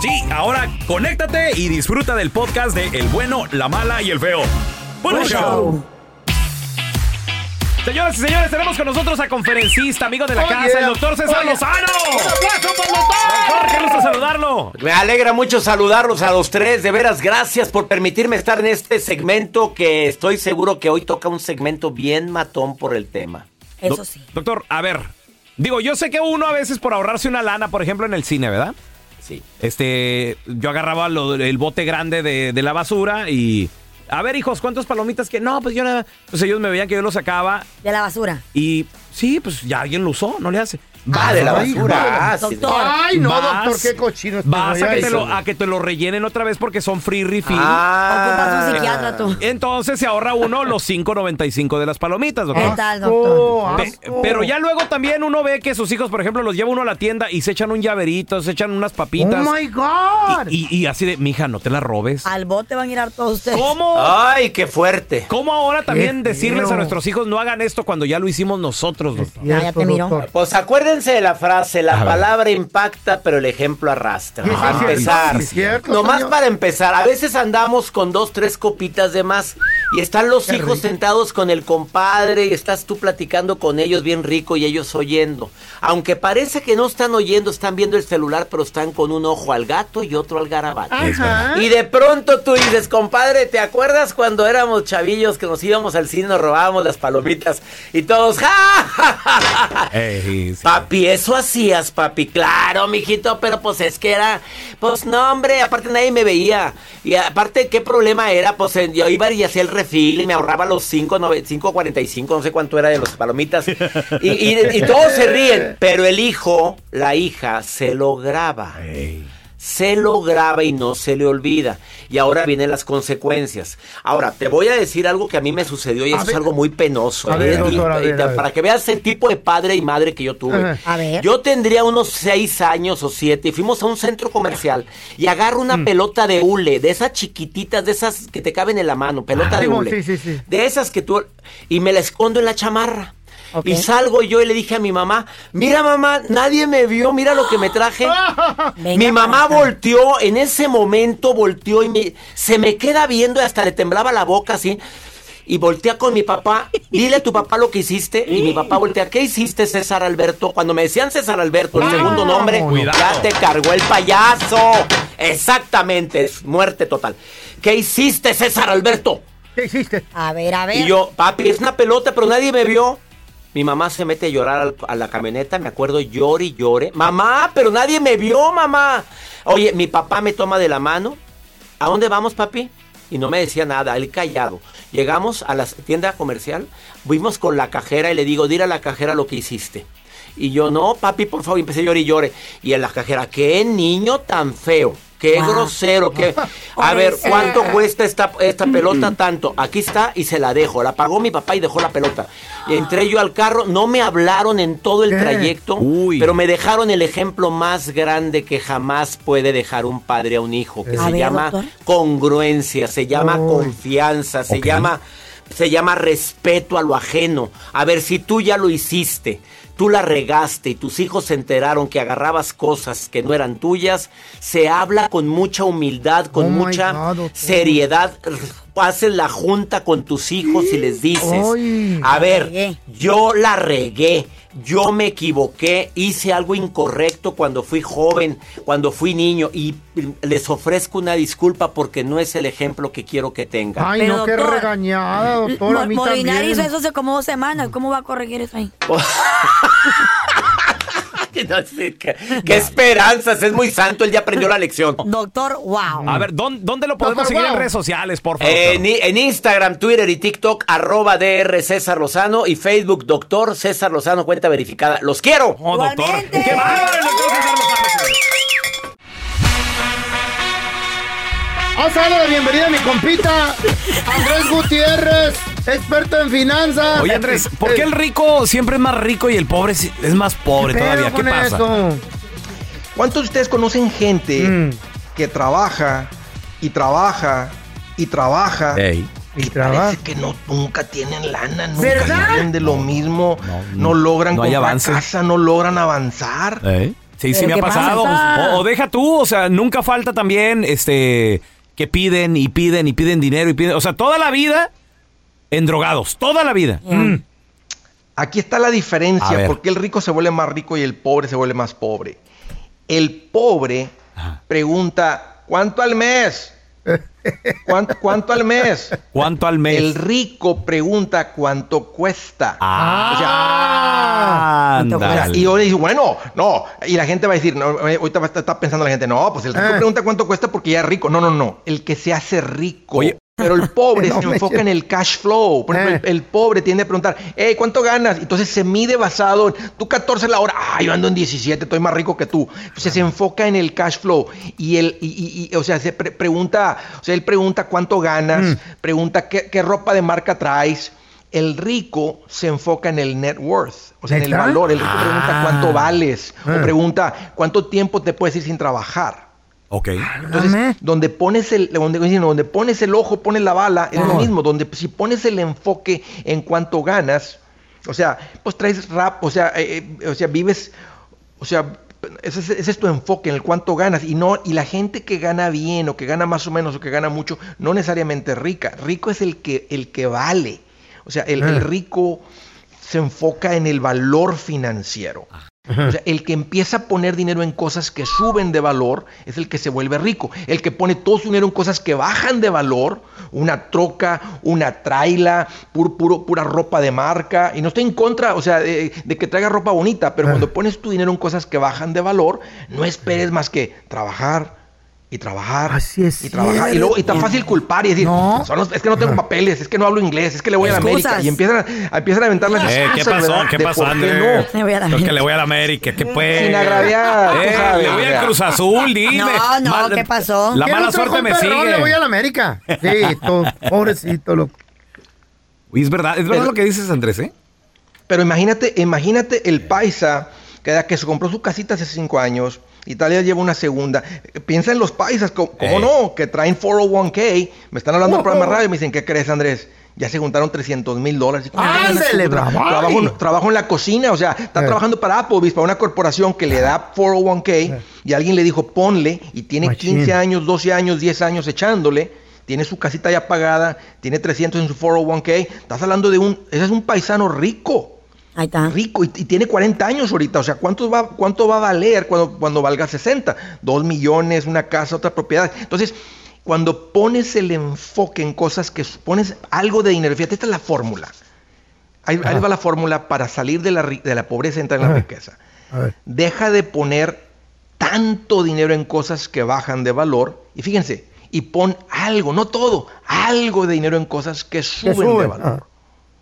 Sí, ahora conéctate y disfruta del podcast de El bueno, la mala y el feo. ¡Buen Buen show! show. Señoras y señores, tenemos con nosotros a conferencista, amigo de la Oye, casa, el doctor César oye. Lozano. ¡Un aplauso para el doctor! Doctor, qué gusto saludarlo. Me alegra mucho saludarlos a los tres. De veras, gracias por permitirme estar en este segmento que estoy seguro que hoy toca un segmento bien matón por el tema. Eso Do- sí. Doctor, a ver. Digo, yo sé que uno a veces por ahorrarse una lana, por ejemplo, en el cine, ¿verdad? Sí. Este, yo agarraba lo- el bote grande de, de la basura y... A ver, hijos, ¿cuántas palomitas que...? No, pues yo nada... Pues ellos me veían que yo lo sacaba De la basura. y... Sí, pues ya alguien lo usó, no le hace. Ah, de la basura. Ah, sí. doctor. Ay, no, Vas- doctor, qué cochino este Vas a que, te lo, sí. a que te lo rellenen otra vez porque son free refill. Ocupas un Ah, psiquiatra tú. Entonces se ahorra uno los 5.95 de las palomitas, doctor. ¿Qué tal, doctor? Pe- asco. pero ya luego también uno ve que sus hijos, por ejemplo, los lleva uno a la tienda y se echan un llaverito, se echan unas papitas. Oh my God. y, y- y así de, mija, no te la robes. Al bote van a ir a todos ustedes. ¿Cómo? Ay, qué fuerte. ¿Cómo ahora también Qué decirles a nuestros hijos no hagan esto cuando ya lo hicimos nosotros, doctor? Ya, ya te miro. Pues acuérdense de la frase, la A ver. palabra impacta, pero el ejemplo arrastra. Para sí, empezar. sí, cierto, Nomás señor. para empezar, a veces andamos con dos, tres copitas de más y están los Qué hijos rico. sentados con el compadre y estás tú platicando con ellos bien rico y ellos oyendo. Aunque parece que no están oyendo, están viendo el celular, pero están con un ojo al gato y otro al garabato. Ajá. Y de pronto tú dices, compadre, ¿te acuerdas cuando éramos chavillos que nos íbamos al cine, nos robábamos las palomitas y todos, ¡ja, ja, ja, ja, ja"? Ey, sí. Papi, eso hacías, papi. Claro, mijito, pero pues es que era. Pues no, hombre, aparte nadie me veía. Y aparte, ¿qué problema era? Pues yo iba y hacía el refil y me ahorraba los 5.45, no sé cuánto era de los palomitas. Y, y- y todos se ríen. Pero el hijo, la hija, se lo graba. Se lo graba y no se le olvida. Y ahora vienen las consecuencias. Ahora, te voy a decir algo que a mí me sucedió y A eso es ver. algo muy penoso. A ver, ¿eh? Y- doctor, a y ver, te- a ver. para que veas el tipo de padre y madre que yo tuve. A ver. Yo tendría unos seis años o siete y fuimos a un centro comercial y agarro una Mm. pelota de hule, de esas chiquititas, de esas que te caben en la mano, pelota Ah, de hule. sí, sí, sí. De esas que tú... Y me la escondo en la chamarra. Y salgo yo y le dije a mi mamá, mira mamá, nadie me vio, mira lo que me traje. Venga mi mamá para volteó, en ese momento volteó y me- se me queda viendo y hasta le temblaba la boca así. Y voltea con mi papá, dile a tu papá lo que hiciste. Y mi papá voltea, ¿qué hiciste César Alberto? Cuando me decían César Alberto, el segundo nombre, Cuidado. ya te cargó el payaso. Exactamente, es muerte total. ¿Qué hiciste César Alberto? ¿Qué hiciste? A ver, a ver. Y yo, papi, es una pelota, pero nadie me vio. Mi mamá se mete a llorar a la camioneta, me acuerdo, llore y llore. Mamá, pero nadie me vio, mamá. Oye, mi papá me toma de la mano. ¿A dónde vamos, papi? Y no me decía nada, él callado. Llegamos a la tienda comercial, fuimos con la cajera y le digo, dile a la cajera lo que hiciste. Y yo, no, papi, por favor, y empecé a llorar y llore. Y en la cajera, qué niño tan feo, qué Wow. grosero, qué... A ver, ¿cuánto cuesta esta, esta pelota? Tanto. Aquí está y se la dejo. La pagó mi papá y dejó la pelota. Y entré yo al carro, no me hablaron en todo el ¿Qué? trayecto, Uy. pero me dejaron el ejemplo más grande que jamás puede dejar un padre a un hijo, que A se ver, llama doctor. congruencia, se llama Uy. confianza, se llama se llama respeto a lo ajeno. A ver, si tú ya lo hiciste, tú la regaste y tus hijos se enteraron que agarrabas cosas que no eran tuyas, se habla con mucha humildad, con Oh mucha God, seriedad. Haces la junta con tus hijos y les dices, a ver, regué. yo la regué, yo me equivoqué, hice algo incorrecto cuando fui joven, cuando fui niño y les ofrezco una disculpa porque no es el ejemplo que quiero que tengan. Ay, Pero, no, qué doctor, regañada, doctor. A Mo- mí Molinar también. hizo eso hace como dos semanas. ¿Cómo va a corregir eso ahí? No qué, esperanzas, es muy santo, él ya aprendió la lección. Doctor, wow. A ver, ¿dónde, dónde lo podemos Doctor, seguir en redes sociales, por favor? En, en Instagram, Twitter y TikTok, arroba DR César Lozano y Facebook, doctor César Lozano, cuenta verificada. ¡Los quiero! Oh, doctor. ¡Qué bárbaro, el doctor César Lozano! Vamos a darle la bienvenida a mi compita, Andrés Gutiérrez, experto en finanzas. Oye, Andrés, ¿por qué el rico siempre es más rico y el pobre es más pobre ¿Qué pedo todavía? ¿Qué pasa? eso? ¿Cuántos de ustedes conocen gente Mm. que trabaja y trabaja y trabaja Ey. Y parece que no, nunca tienen lana, nunca ¿Verdad? viven de lo mismo, no, no, logran no comprar casa, no logran avanzar. ¿Eh? Sí, sí ¿Pero me ha pasado. O, o deja tú, o sea, nunca falta también, este, que piden y piden y piden dinero y piden, o sea, toda la vida en drogados, toda la vida. Mm. Aquí está la diferencia, porque el rico se vuelve más rico y el pobre se vuelve más pobre. El pobre Ajá. pregunta, ¿cuánto al mes? ¿Cuánto, cuánto al mes? ¿Cuánto al mes? El rico pregunta cuánto cuesta. Ah, O sea, ándale. y yo le digo, bueno, no. Y la gente va a decir, no, eh, ahorita está pensando la gente, no, pues el rico Ah. pregunta cuánto cuesta porque ya es rico. No, no, no. El que se hace rico. Oye. Pero el pobre se enfoca en el cash flow. Por ejemplo, Eh. el, el pobre tiende a preguntar, hey, ¿cuánto ganas? Entonces se mide basado en, tú 14 la hora, ah, yo ando en 17, estoy más rico que tú. O sea, se enfoca en el cash flow. Y él, y, y- y, o sea, se pre- pregunta, o sea, él pregunta cuánto ganas, pregunta qué, qué ropa de marca traes. El rico se enfoca en el net worth, o sea, en el valor. El rico pregunta cuánto vales, Ah. o pregunta cuánto tiempo te puedes ir sin trabajar. Ok. Entonces, donde pones el, donde, donde pones el ojo, pones la bala, es lo mismo. Donde si pones el enfoque en cuánto ganas, o sea, pues traes rap, o sea, eh, eh, o sea, vives, o sea, ese, es- ese es tu enfoque en el cuánto ganas y no y la gente que gana bien o que gana más o menos o que gana mucho no necesariamente es rica. Rico es el que el que vale. O sea, el, el rico se enfoca en el valor financiero. O sea, el que empieza a poner dinero en cosas que suben de valor es el que se vuelve rico. El que pone todo su dinero en cosas que bajan de valor, una troca, una traila, pur- puro, pura ropa de marca. Y no estoy en contra, o sea, de, de que traiga ropa bonita, pero cuando pones tu dinero en cosas que bajan de valor, no esperes más que trabajar y trabajar Así es y trabajar. Y luego y tan fácil culpar y decir, No. "Son los- es que no tengo papeles, es que no hablo inglés, es que le voy a la. América. Y empiezan a, empiezan a aventar las Eh, ¿Qué pasó? ¿verdad? ¿Qué de pasó, Andrés? Le voy a la Lo que América. le voy a la América. ¿Qué pues? Sin agraviar, Eh, sabes, le voy sea. Cruz Azul, dime. No, no, ¿qué pasó? La ¿Quién mala suerte me compa perrón? Le voy sigue. a la América. Sí, to- pobrecito. Lo... Uy, es verdad, es verdad Pero- lo que dices, Andrés, ¿eh? Pero imagínate, imagínate el paisa que, que se compró su casita hace cinco años vez lleva una segunda. Piensa en los paisas, ¿cómo, no? Que traen 401k. Me están hablando del programa de radio y me dicen, ¿qué crees, Andrés? ya se juntaron 300 mil dólares. ¡Ándale! Trabajo, trabajo en la cocina, o sea, está Eh. trabajando para Applebee's, para una corporación que le da 401k, y alguien le dijo, ponle, y tiene Machín. 15 años, 12 años, 10 años echándole, tiene su casita ya pagada, tiene 300 en su 401k, estás hablando de un, ese es un paisano rico. Ahí está. Rico, y, y tiene 40 años ahorita, o sea, ¿cuánto va, cuánto va a valer cuando, cuando valga 60? Dos millones, una casa, otra propiedad. Entonces, cuando pones el enfoque en cosas que pones algo de dinero, fíjate, esta es la fórmula. Ahí, ahí va la fórmula para salir de la, de la pobreza y entrar en la Ajá. riqueza. A ver. Deja de poner tanto dinero en cosas que bajan de valor y fíjense, y pon algo, no todo, algo de dinero en cosas que Que suben, de suben. valor.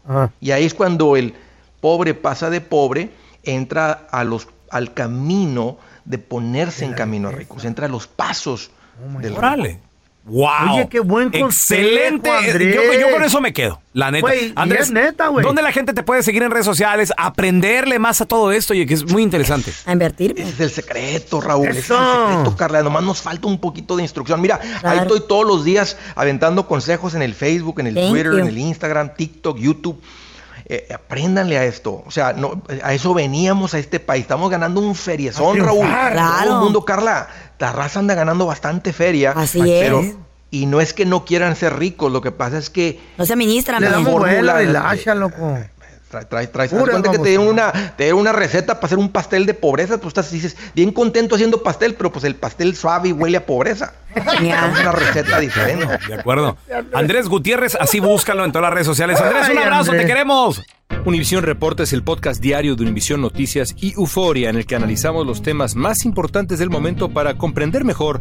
Ah, ah. Y ahí es cuando el pobre pasa de pobre, entra a los, al camino de ponerse en camino a ricos, entra a los pasos del rico. Órale. ¡Wow! Oye, qué buen consejo, Excelente. Andrés. Yo, yo con eso me quedo, la neta. Güey, y Andrés, es neta, güey. ¿dónde la gente te puede seguir en redes sociales? Aprenderle más a todo esto, oye, que es muy interesante. A invertir. Ese es el secreto, Raúl. Ese es Eso. el secreto, Carla. Nomás nos falta un poquito de instrucción. Mira, ahí estoy todos los días aventando consejos en el Facebook, en el Thank Twitter, you. en el Instagram, TikTok, YouTube. Eh, apréndanle a esto. O sea, no, a eso veníamos a este país. Estamos ganando un feriezón, Raúl. triunfar. Todo Claro. el mundo, Carla. La raza anda ganando bastante feria. Así pero- es. Y no es que no quieran ser ricos, lo que pasa es que No se administra, Le damos fórmula vuela de- y lacha, loco. Trae, trae, trae. Cuenta que te dieron, una, te dieron una receta para hacer un pastel de pobreza, pues estás dices, bien contento haciendo pastel, pero pues el pastel suave y huele a pobreza. Es una receta diferente. De acuerdo. Andrés Gutiérrez, así búscalo en todas las redes sociales. Andrés, un abrazo, Andrés. te queremos. Univisión Reporta es el podcast diario de Univisión Noticias y Euforia en el que analizamos los temas más importantes del momento para comprender mejor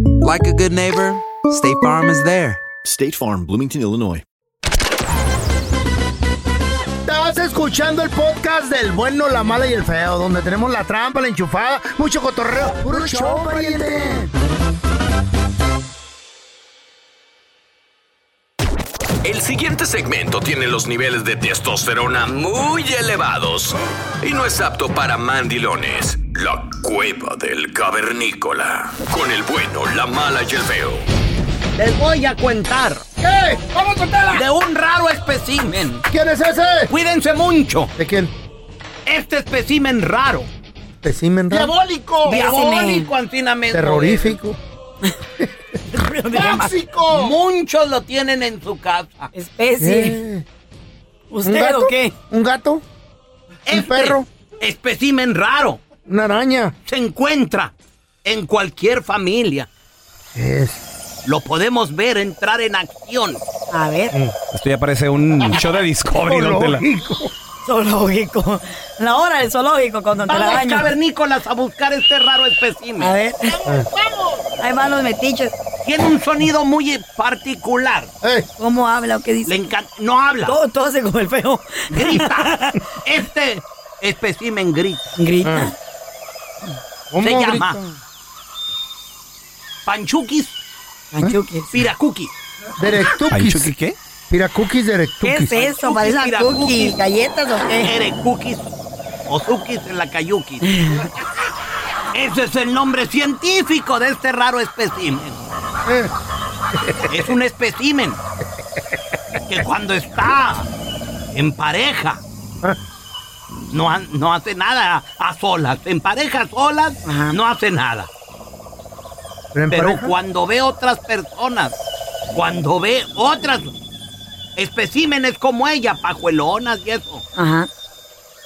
like a good neighbor, State Farm is there. State Farm, Bloomington, Illinois. Estás escuchando el podcast del bueno, la mala y el feo, donde tenemos la trampa, la enchufada, mucho cotorreo. ¡Puro show, pariente! El siguiente segmento tiene los niveles de testosterona muy elevados y no es apto para mandilones. La cueva del cavernícola. Con el bueno, la mala y el feo. Les voy a contar ¿Qué? ¡Vamos a contarla! de un raro espécimen. ¿Quién es ese? Cuídense mucho. ¿De quién? Este espécimen raro. Espécimen raro. ¡Diabólico! Diabólico, antinamente. Terrorífico. ¡Tóxico! Muchos lo tienen en su casa. Especie. ¿Usted ¿Un gato? o qué? ¿Un gato? ¿Un Este perro? Espécimen raro. ¿Una araña? Se encuentra en cualquier familia. Es. Lo podemos ver entrar en acción. A ver. Esto ya parece un show de Discovery, don Tela. Zoológico. Zoológico. La hora del zoológico con Don Vamos, Telaraño. cavernícolas, a buscar este raro espécimen. A ver. Ahí van los metiches. tiene un sonido muy particular. ¿Cómo habla o qué dice? Le encanta. No habla. Todo, todo hace como el feo. Grita. Este espécimen grita. Grita. ¿Cómo Se llama grita? Panchukis Panchukis. Piracuki. ¿Panchuki qué? Piracookies ¿Qué derectukis. es eso? Cookies, Parece mira, cookie. cookies. ¿Galletas o qué? Erecukis en la Cayuki. Ese es el nombre científico de este raro espécimen. Eh. Es un espécimen que cuando está en pareja no, ha- no hace nada a solas. En pareja solas no hace nada. ¿Pero cuando ve otras personas, cuando ve otras especímenes como ella, pajuelonas y eso, Ajá.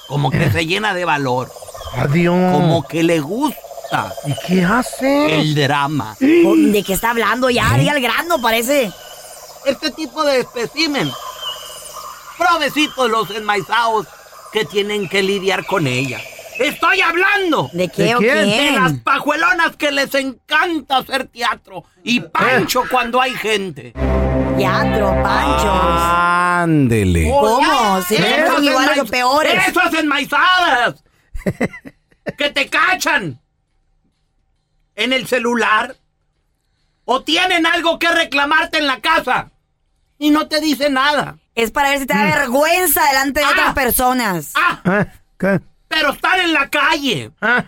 como que se llena de valor, Adiós. como que le gusta ¿Y qué hace? el drama. ¿De qué está hablando ya? Diga el grano, parece. Este tipo de especímen, provecitos los enmaizados que tienen que lidiar con ella. Estoy hablando ¿De qué ¿De o quién? de las pajuelonas que les encanta hacer teatro y pancho cuando hay gente. Teatro, panchos. Ándele. ¿Cómo? Sí, Esas son iguales o enmaiz- peores. Esas enmaizadas que te cachan en el celular o tienen algo que reclamarte en la casa y no te dice nada. Es para ver si te da vergüenza delante de Ah. otras personas. Ah, ¿Eh? ¿Qué? pero están en la calle. Ah.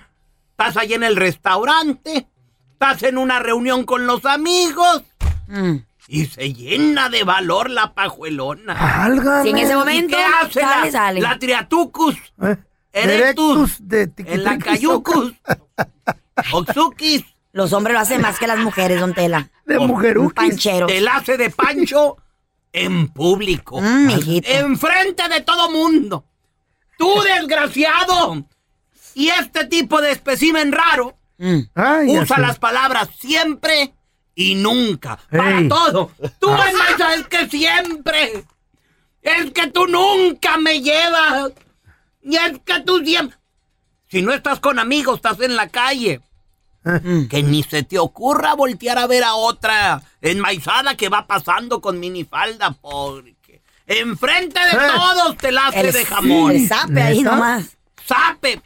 Estás ahí en el restaurante, estás en una reunión con los amigos Mm. y se llena de valor la pajuelona. Válgame. Si en ese ¿Y momento qué hace sale, la, sale. la triatucus? ¿Eh? Erectus. De En la cayucus. Oxukis. Los hombres lo hacen más que las mujeres, don Tela. De Un mujeruquis. panchero. Te la hace de pancho en público. Mm. Enfrente de todo mundo. Tú, desgraciado. Y este tipo de espécimen raro Mm. Ay, usa las palabras siempre y nunca. Para Ey. todo. Tú, Enmaiza, es que siempre. Es que tú nunca me llevas. Y es que tú siempre. Si no estás con amigos, estás en la calle. Eh. Que ni se te ocurra voltear a ver a otra enmaizada que va pasando con minifalda, porque enfrente de Eh. todos te la hace El, de jamón. el zape ahí nomás. Sape,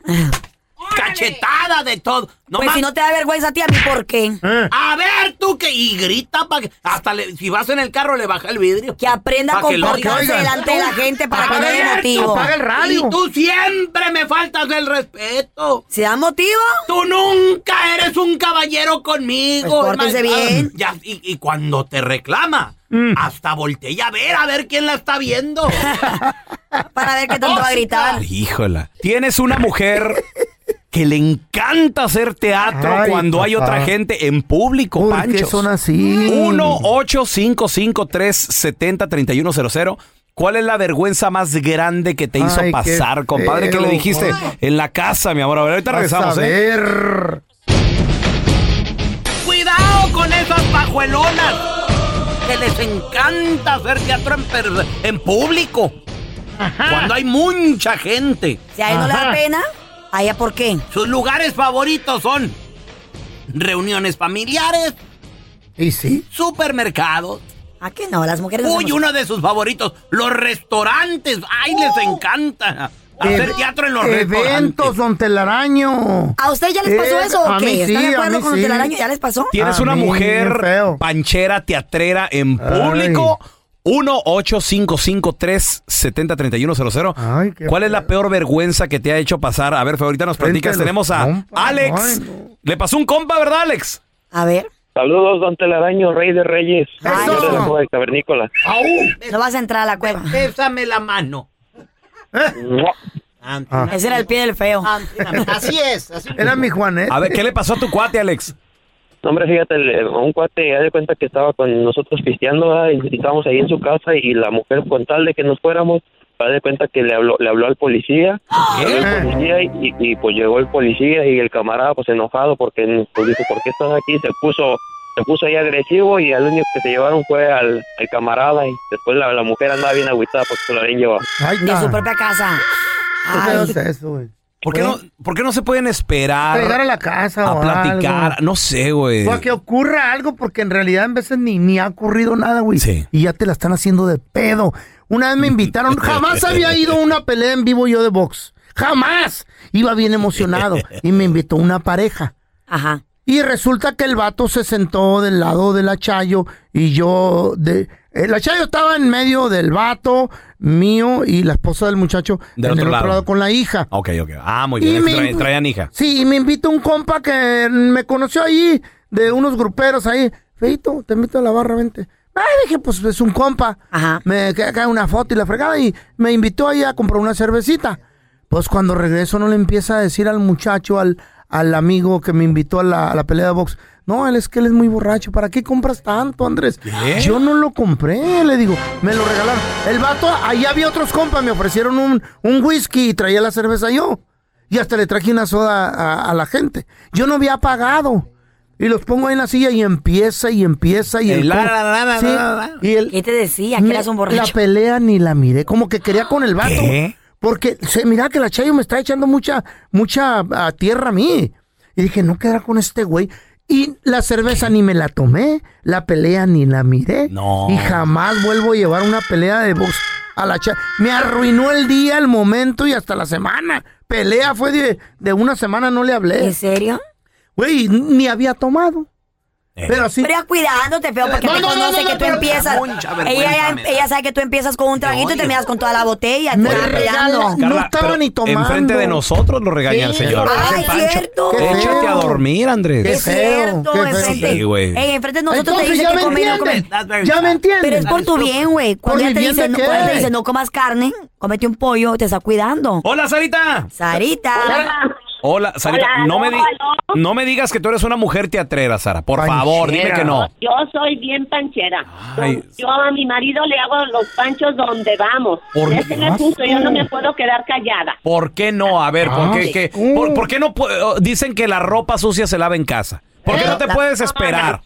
cachetada de todo. No Pues si no te da vergüenza a ti, a mí, ¿por qué? Eh. A ver tú que y grita para que hasta le- si vas en el carro le baja el vidrio. Que aprenda a comportarse delante de la gente para que no el- motivo. apaga el radio. Y tú siempre me faltas el respeto. ¿Se da motivo? Tú nunca eres un caballero conmigo. Pues hermano. bien. Ya, y, y cuando te reclama, Mm. hasta voltea a ver, a ver quién la está viendo. Para ver qué tanto va a gritar. Híjola. Tienes una mujer que le encanta hacer teatro Ay, cuando hay otra gente en público, ¿Por qué son así? 1-855-370-3100. ¿Cuál es la vergüenza más grande que te hizo Ay, pasar, compadre? ¿Qué le feo, dijiste en la casa, mi amor? A ver, ahorita Vas regresamos, a ¿eh? ver. Cuidado con esas pajuelonas que les encanta hacer teatro en, per- en público. Cuando hay mucha gente. Si a él no le da Ajá. pena, ¿a ella por qué? Sus lugares favoritos son reuniones familiares, ¿Y sí? supermercados. ¿A qué no? Las mujeres Uy, hacemos- uno de sus favoritos, los restaurantes. Ay, les encanta hacer Ev- teatro en los Eventos, restaurantes. don Telaraño. ¿A usted ya les pasó Eh, eso o a mí qué? sí, ¿Están de a acuerdo mí con sí. el telaraño? ¿Ya les pasó? Tienes A una mí, mujer panchera, teatrera en público. 1-855-370-3100. Ay, qué ¿Cuál es la peor vergüenza que te ha hecho pasar? A ver, ahorita nos platicas. Tenemos a compas. Alex. Ay, no. Le pasó un compa, ¿verdad, Alex? A ver, Saludos, don Telaraño, rey de reyes. De la no. Cueva de Cavernícola. no vas a entrar a la cueva. Bésame la mano. Ah. Ese era el pie del feo. Así es. Así. Era mi Juanet. A ver, ¿qué le pasó a tu cuate, Alex? No, hombre, fíjate, el- un cuate, ya de cuenta que estaba con nosotros pisteando, ¿verdad? y estábamos ahí en su casa, y la mujer, con tal de que nos fuéramos, da de cuenta que le habló, le habló al policía, habló al policía, y, y- y, pues llegó el policía, y el camarada, pues enojado, porque pues dijo, ¿por qué estás aquí? Se puso se puso ahí agresivo, y al único que se llevaron fue al, al camarada, y después la, la mujer andaba bien agüitada porque se lo habían llevado. Ay, De su propia casa. ¿Qué feo Ay, es eso, güey? ¿Por qué, no, ¿Por qué no se pueden esperar? A llegar a la casa a o platicar. algo. No sé, güey. O a que ocurra algo, porque en realidad en veces ni, ni ha ocurrido nada, güey. Y ya te la están haciendo de pedo. Una vez me invitaron, jamás había ido a una pelea en vivo yo de box. Jamás. Iba bien emocionado. Y me invitó una pareja. Ajá. Y resulta que el vato se sentó del lado de la Chayo y yo de eh, la Chayo estaba en medio del vato mío y la esposa del muchacho Del en otro el lado. otro lado con la hija. Ok, ok. Ah, muy bien. me- Trae- traían hija. Sí, y me invita un compa que me conoció ahí, de unos gruperos ahí. Feito, te invito a la barra, vente. Ay, dije, pues es un compa. Me queda acá una foto y la fregada y me invitó ahí a comprar una cervecita. Pues cuando regreso no le empieza a decir al muchacho, al, al amigo que me invitó a la, a la pelea de box. No, él es que él es muy borracho. ¿Para qué compras tanto, Andrés? Yo no lo compré, le digo. Me lo regalaron. El vato, ahí había otros compas, me ofrecieron un, un whisky y traía la cerveza yo. Y hasta le traje una soda a, a la gente. Yo no había pagado. Y los pongo ahí en la silla y empieza y empieza y El el... la, la, la, la, Sí, la, la. y el- ¿Qué te decía? Que eras un borracho. La pelea ni la miré. Como que quería con el vato. ¿Qué? Porque se mira que la Chayo me está echando mucha, mucha ah, tierra a mí. Y dije, no quedará con este güey. Y la cerveza ni me la tomé, la pelea ni la miré. No. Y jamás vuelvo a llevar una pelea de box a la Chayo. Me arruinó el día, el momento y hasta la semana. Pelea fue de, de una semana, no le hablé. ¿En serio? Güey, ni había tomado. Pero sí. Pero ya cuidándote, feo, porque No, te no, no, conoce no, que tú empiezas. Ella, ella, me sabe que tú empiezas con un traguito y terminas con toda la botella. Me no estaba ni tomando. Enfrente de nosotros lo regaña el señor. Ay, cierto. Qué Échate a dormir, Andrés. Qué Es feo, cierto, qué feo. enfrente. Sí, güey. Ey, enfrente de nosotros Entonces te dice ya que me comer no comer. Ya me entienden. Pero es por tu bien, güey. ¿Por Cuando ella te dice, no, qué? cuando te dice no comas carne, cómete un pollo, te está cuidando. Hola, Sarita. Sarita. Hola, Sarita. Hola, no, me aló, di- aló. no me digas que tú eres una mujer teatrera, Sara. Por favor, dime que no. Yo soy bien panchera. Ay. Yo a mi marido le hago los panchos donde vamos. ¿Por Ese yo no me puedo quedar callada. ¿Por qué no? A ver, ¿por qué? qué- por, por qué no dicen que la ropa sucia se lava en casa? ¿Por qué no te puedes esperar?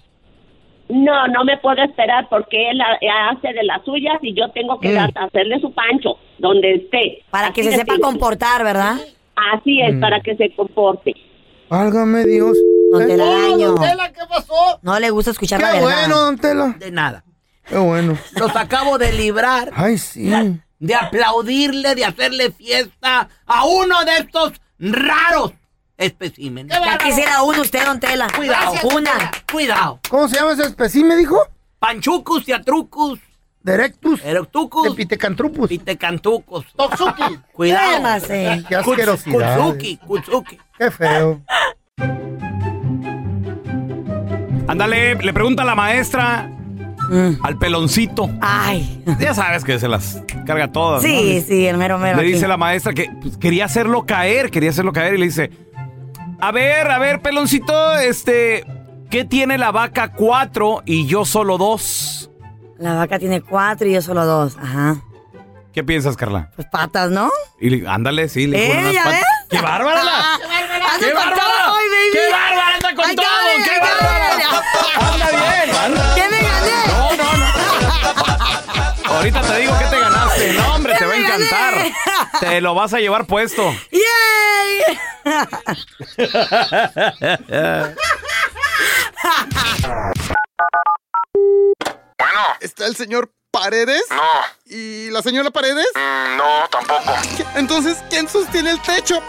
No, no me puedo esperar porque él ha- hace de las suyas y yo tengo que Mm. hacerle su pancho donde esté. Para que se sepa comportar, ¿verdad? Así es, Mm. para que se comporte. Válgame Dios. La daño. Don Tela, ¿qué pasó? No le gusta escuchar la Qué verdad. bueno, don Tela. De nada. Qué bueno. Los acabo de librar Ay, sí. de aplaudirle, de hacerle fiesta a uno de estos raros especímenes. Ya quisiera uno usted, don Tela. Cuidado. Una. Cuidado. ¿Cómo se llama ese espécimen, me dijo? Panchucus y atrucus. Directus. Erectucus. De Pitecantrupus. Pitecantucus. Toxuki. Cuidado. Cálmase. Qué asquerosidad. Kutsuki, Kutsuki. Qué feo. Ándale, le pregunta a la maestra al peloncito. Ay. Ya sabes que se las carga todas. ¿no? Sí, sí, el mero mero. Le aquí. dice la maestra que pues, quería hacerlo caer, quería hacerlo caer y le dice, a ver, a ver, peloncito, este, ¿qué tiene la vaca cuatro y yo solo dos? La vaca tiene cuatro y yo solo dos. Ajá. ¿Qué piensas, Carla? Pues patas, ¿no? Y le- ándale, sí, le ¿Eh? unas ¿Ya patas. ves? ¡Qué bárbara! la- ¡Anda ¡Qué bárbara! ¡Qué bárbara! ¡Anda con todo! ¡Qué bárbara! ¡Anda bien! ¿Qué me gané? No, no, no. Ahorita te digo que te ganaste. No, hombre, te va a encantar. Te lo vas a llevar puesto. ¡Yay! Bueno. ¿Está el señor Paredes? No. ¿Y la señora Paredes? Mm, no, tampoco. Entonces, ¿quién sostiene el techo?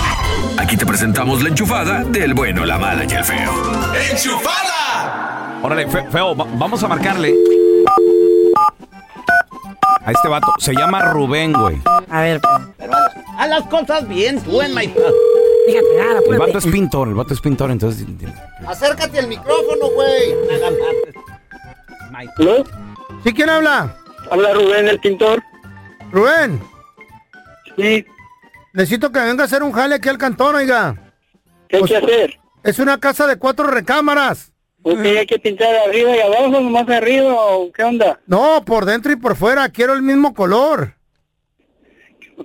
Aquí te presentamos la enchufada del bueno, la mala y el feo. Órale, fe- feo, va- vamos a marcarle. A este vato. Se llama Rubén, güey. A ver, Pero haz, las cosas bien, tú en my Fíjate, agarra, El vato es pintor, el vato es pintor, entonces. Acércate al micrófono, güey. ¿Sí quién habla? Habla Rubén, el pintor. Rubén. Sí. Necesito que venga a hacer un jale aquí al cantón, oiga. ¿Qué hay que hacer? Es una casa de cuatro recámaras. ¿Por qué hay que pintar arriba y abajo, nomás arriba o qué onda? No, por dentro y por fuera. Quiero el mismo color.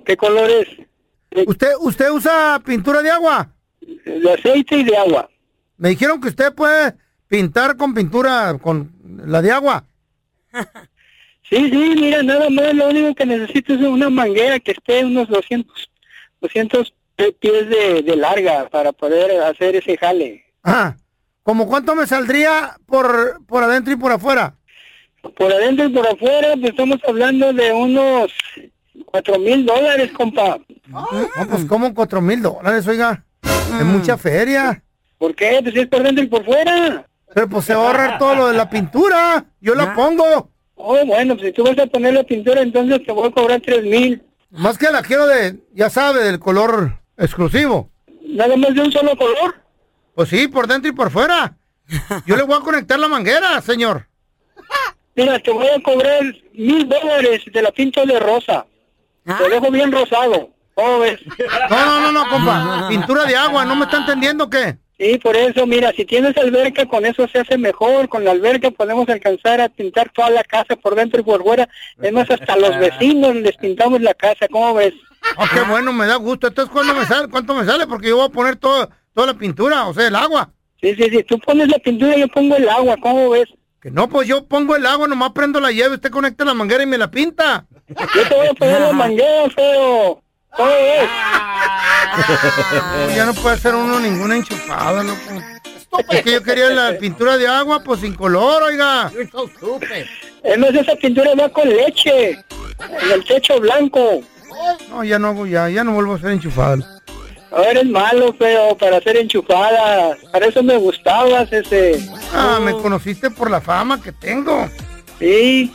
¿Qué color es? ¿Usted, usted usa pintura de agua? De aceite y de agua. Me dijeron que usted puede pintar con pintura, con la de agua. Sí, sí, mira, nada más, lo único que necesito es una manguera que esté unos 200, 200 tres pies de, de larga para poder hacer ese jale. Ah, ¿como cuánto me saldría por, por adentro y por afuera? Por adentro y por afuera, pues estamos hablando de unos cuatro mil dólares, compa. No, pues como cuatro mil dólares, oiga. Es mucha feria. ¿Por qué? Pues es por dentro y por fuera. Pero pues se va a ahorrar todo lo de la pintura. Yo la pongo. Oh, bueno, pues si tú vas a poner la pintura, entonces te voy a cobrar tres mil. Más que la quiero de, ya sabe, del color exclusivo. ¿Nada más de un solo color? Pues sí, por dentro y por fuera. Yo le voy a conectar la manguera, señor. Mira, te voy a cobrar mil dólares de la pinto de rosa. Te dejo bien rosado. ¿Cómo ves? No, no, no, no, compa. Pintura de agua, ¿no me está entendiendo qué? Sí, por eso, mira, si tienes alberca, con eso se hace mejor. Con la alberca podemos alcanzar a pintar toda la casa por dentro y por fuera. Es más, hasta los vecinos les pintamos la casa. ¿Cómo ves? Oh, qué bueno, me da gusto. Entonces, ¿cuándo me sale? ¿Cuánto me sale? Porque yo voy a poner todo, toda la pintura, o sea, el agua. Sí, sí, sí. Tú pones la pintura, yo pongo el agua. ¿Cómo ves? Que no, pues yo pongo el agua, nomás prendo la llave, usted conecta la manguera y me la pinta. Yo te voy a poner la manguera, feo. ¿Cómo ves? Ya no puede hacer uno ninguna enchupada, loco. Es que yo quería la pintura de agua, pues sin color, oiga. Es más, esa pintura va con leche. En el techo blanco. No, ya no hago, ya, ya no vuelvo a hacer enchufada. No eres malo, feo, para hacer enchufadas. Para eso me gustabas, ese. Ah, me conociste por la fama que tengo. Sí.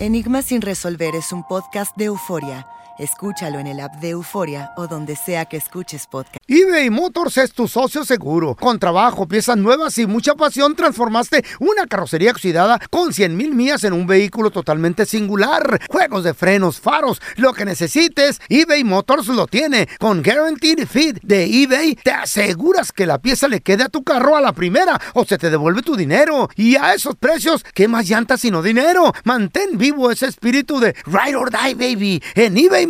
Enigma sin resolver es un podcast de euforia. Escúchalo en el app de Euforia o donde sea que escuches podcast. eBay Motors es tu socio seguro. Con trabajo, piezas nuevas y mucha pasión, transformaste una carrocería oxidada con 100 mil millas en un vehículo totalmente singular. Juegos de frenos, faros, lo que necesites, eBay Motors lo tiene. Con Guaranteed Fit de eBay, te aseguras que la pieza le quede a tu carro a la primera o se te devuelve tu dinero. Y a esos precios, ¿qué más llantas sino dinero? Mantén vivo ese espíritu de Ride or Die, baby, en eBay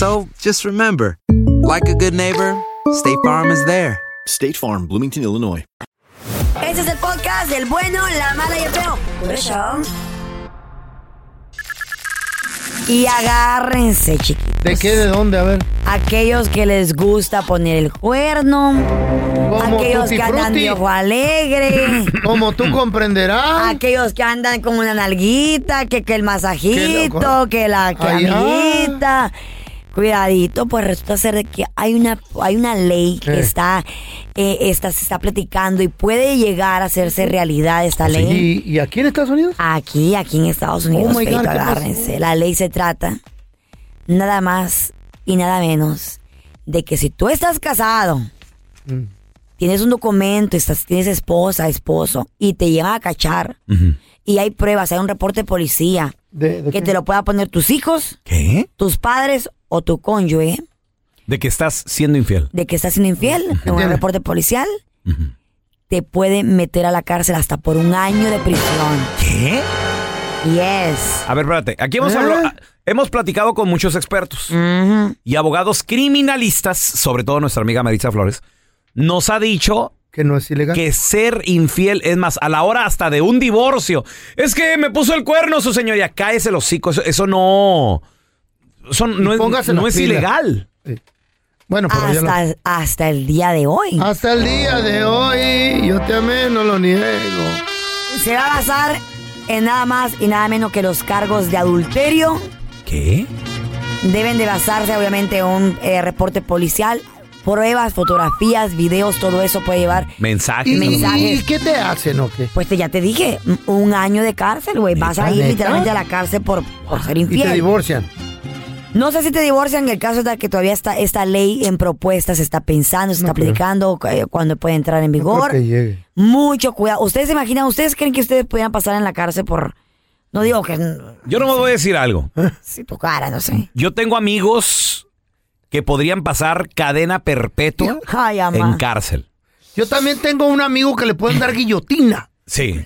So just remember, like a good neighbor, State Farm is there. State Farm, Bloomington, Illinois. Este es el podcast del bueno, la mala y el feo. Por eso. Y agárrense, chiquitos. ¿De qué? ¿De dónde? A ver. Aquellos que les gusta poner el cuerno. Aquellos Tutti que andan de ojo alegre. Como tú comprenderás. Aquellos que andan con una nalguita, que, que el masajito, que la Ay, camita. Cuidadito, pues resulta ser de que hay una, hay una ley que está, eh, está, se está platicando y puede llegar a hacerse realidad esta ley. ¿Y, y aquí en Estados Unidos? Aquí, aquí en Estados Unidos, Oh my God, Feito, ¿qué pasó? agárrense. La ley se trata nada más y nada menos de que si tú estás casado, Mm. tienes un documento, estás, tienes esposa, esposo, y te llevan a cachar, y hay pruebas, hay un reporte de policía, ¿De, de que qué? te lo pueda poner tus hijos, ¿Qué? tus padres o tu cónyuge, De que estás siendo infiel. de que estás siendo infiel, en un reporte policial, te puede meter a la cárcel hasta por un año de prisión. ¿Qué? Yes. A ver, espérate. Aquí vamos a ¿Eh? hablar. hemos platicado con muchos expertos y abogados criminalistas, sobre todo nuestra amiga Maritza Flores, nos ha dicho que no es ilegal. Que ser infiel es más, a la hora hasta de un divorcio. Es que me puso el cuerno su señoría. Cáese el hocico. Eso, eso no. Eso no, es, no es ilegal. Bueno, pero Hasta, hasta el día de hoy. Hasta el día de hoy, yo te amé, no lo niego. Se va a basar en nada más y nada menos que los cargos de adulterio. ¿Qué? Deben de basarse obviamente en un eh, reporte policial. Pruebas, fotografías, videos, todo eso puede llevar Mensajes. ¿Y, Mensajes. y qué te hacen o qué? Pues te- ya te dije, un año de cárcel, güey. Vas a ir ¿Neta? literalmente a la cárcel por, por ser Y te infiel. divorcian. No sé si te divorcian, el caso es de que todavía está esta ley en propuesta, se está pensando, se está creo. aplicando, eh, cuando puede entrar en No creo vigor. que llegue. Mucho cuidado. ¿Ustedes se imaginan, ustedes creen que ustedes pudieran pasar en la cárcel por... No digo que... Yo no me voy a decir algo. Si tu cara, no sé. Yo tengo amigos que podrían pasar cadena perpetua Ay, en cárcel. Yo también tengo un amigo que le pueden dar guillotina. Sí.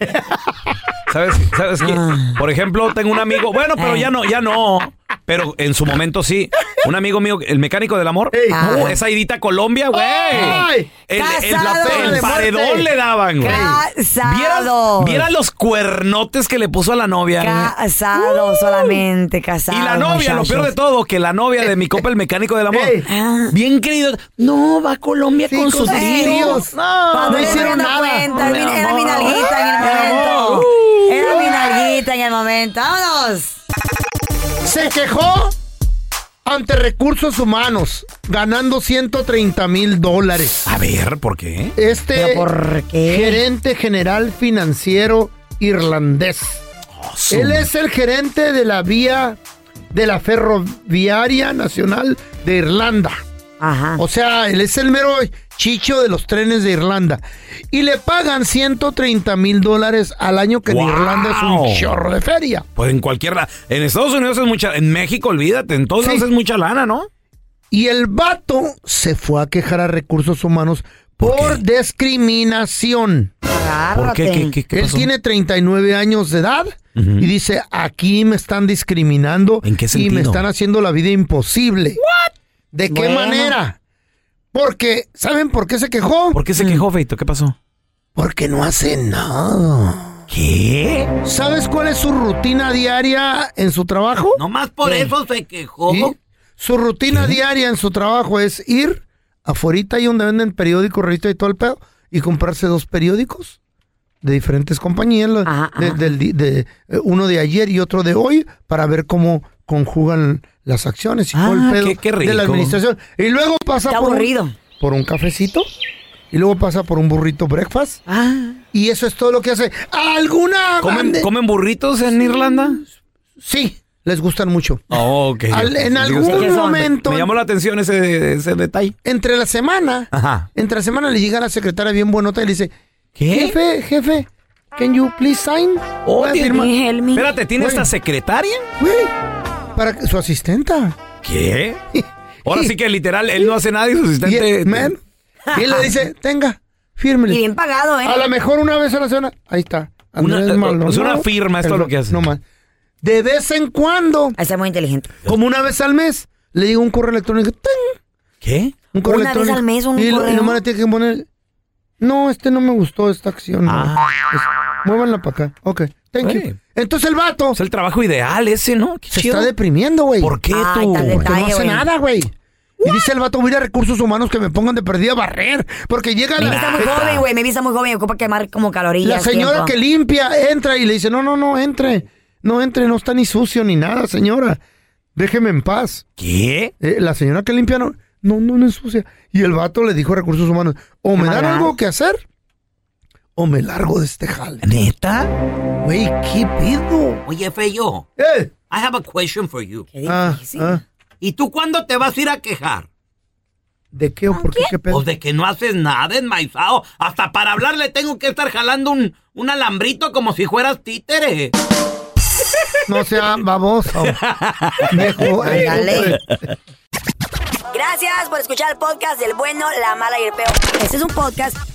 ¿Sabes? ¿Sabes qué? Ah. Por ejemplo, tengo un amigo, bueno, pero ya no, ya no. Pero en su momento sí. Un amigo mío, el mecánico del amor. Ah. Uh, esa idita Colombia, güey. El, el- paredón le daban, güey. Casado. ¿Vieras, vieras los cuernotes que le puso a la novia. Casado, solamente casado. Y la novia, lo peor de todo, que la novia de mi copa, el mecánico del amor, Ey. Ah. bien querido. No, va a Colombia Sí, con con sus tíos. No, No hicieron nada. cuenta, Mi era mi nalguita en el momento. amor. Era mi nalguita en el momento. ¡Vámonos! Se quejó ante recursos humanos, ganando 130 mil dólares. A ver, ¿por qué? Este ¿Pero por qué? gerente general financiero irlandés. su- Él es el gerente de la vía de la ferroviaria nacional de Irlanda. Ajá. O sea, él es el mero chicho de los trenes de Irlanda. Y le pagan 130 mil dólares al año, que en. Irlanda es un chorro de feria. Pues en cualquier la- En Estados Unidos es mucha. En México, olvídate. En todos Sí. lados es mucha lana, ¿no? Y el vato se fue a quejar a recursos humanos por, discriminación. ¿Por qué? ¿Qué, qué- qué Él pasó? tiene 39 años de edad y dice, aquí me están discriminando ¿En qué y sentido? me están haciendo la vida imposible. ¿De qué Bueno. manera? Porque, ¿saben por qué se quejó? ¿Por qué se quejó, Feito? ¿Qué pasó? Porque no hace nada. ¿Qué? ¿Sabes cuál es su rutina diaria en su trabajo? Nomás por ¿Qué? eso se quejó. Sí. Su rutina diaria en su trabajo es ir afuera ahí donde venden periódicos, revista y todo el pedo, y comprarse dos periódicos de diferentes compañías, Ajá, de- ajá. del di- de, eh, uno de ayer y otro de hoy, para ver cómo conjugan las acciones y todo el Ah, pedo qué- qué de la administración. Y luego pasa Está por un, por un cafecito, y luego pasa por un burrito breakfast, Ah. y eso es todo lo que hace. ¿Alguna ¿Comen, burritos en Irlanda? Sí, les gustan mucho. Oh, ok. Al- en algún momento- Me llamó la atención ese, ese detalle. Entre la semana, Ajá. entre la semana le llega la secretaria bien buenota y le dice, ¿Qué? jefe, jefe, can you please sign? Oh, Voy a tiene- firmar". Help me. Espérate, ¿tiene esta secretaria? Güey, para que- su asistenta. ¿Qué? Ahora sí que literal, él no hace nada y su Y, asistente... él- man, y él le dice, tenga, Y fírmele. bien pagado, ¿eh? A lo mejor una vez a la semana, ahí está. Una- Andrés eh, Maldonado. sea, una firma, esto es lo que hace. No más. De vez en cuando, Está muy inteligente. como una vez al mes, le digo un correo electrónico, ¡ting! ¿Qué? Un correo Una vez al mes, un y, lo- y correo. nomás le tiene que poner, no, este no me gustó, esta acción. no. Ah. Pues, muévanla para acá. Ok, thank you. Entonces el vato Es el trabajo ideal ese, ¿no? Qué se chido. está deprimiendo, güey. ¿Por qué Ay, tú? Porque no hace nada, güey. Y dice el vato, voy a ir a recursos humanos que me pongan de perdida a barrer. Porque llega Me la, vista muy joven, güey. Me vista muy joven. Ocupa quemar como calorías. la señora tiempo. que limpia, entra y le dice, no, no, no, entre. No entre, no está ni sucio ni nada, señora. Déjeme en paz. ¿Qué? Eh, la señora que limpia no, no, no, no es sucia. Y el vato le dijo a recursos humanos, o me dan algo que hacer, o me largo de este jale. ¿Neta? Güey, ¿qué pido? Oye, Feyo, Eh, I have a question for you. Qué ah, ah, ¿Y tú cuándo te vas a ir a quejar? ¿De qué o por qué? ¿Qué pedo? Pues de que no haces nada, enmaizado. Hasta para hablar le tengo que estar jalando un, un alambrito como si fueras títere. No sea baboso. Eh, Ándale. eh, Gracias por escuchar el podcast del bueno, la mala y el peor. Este es un podcast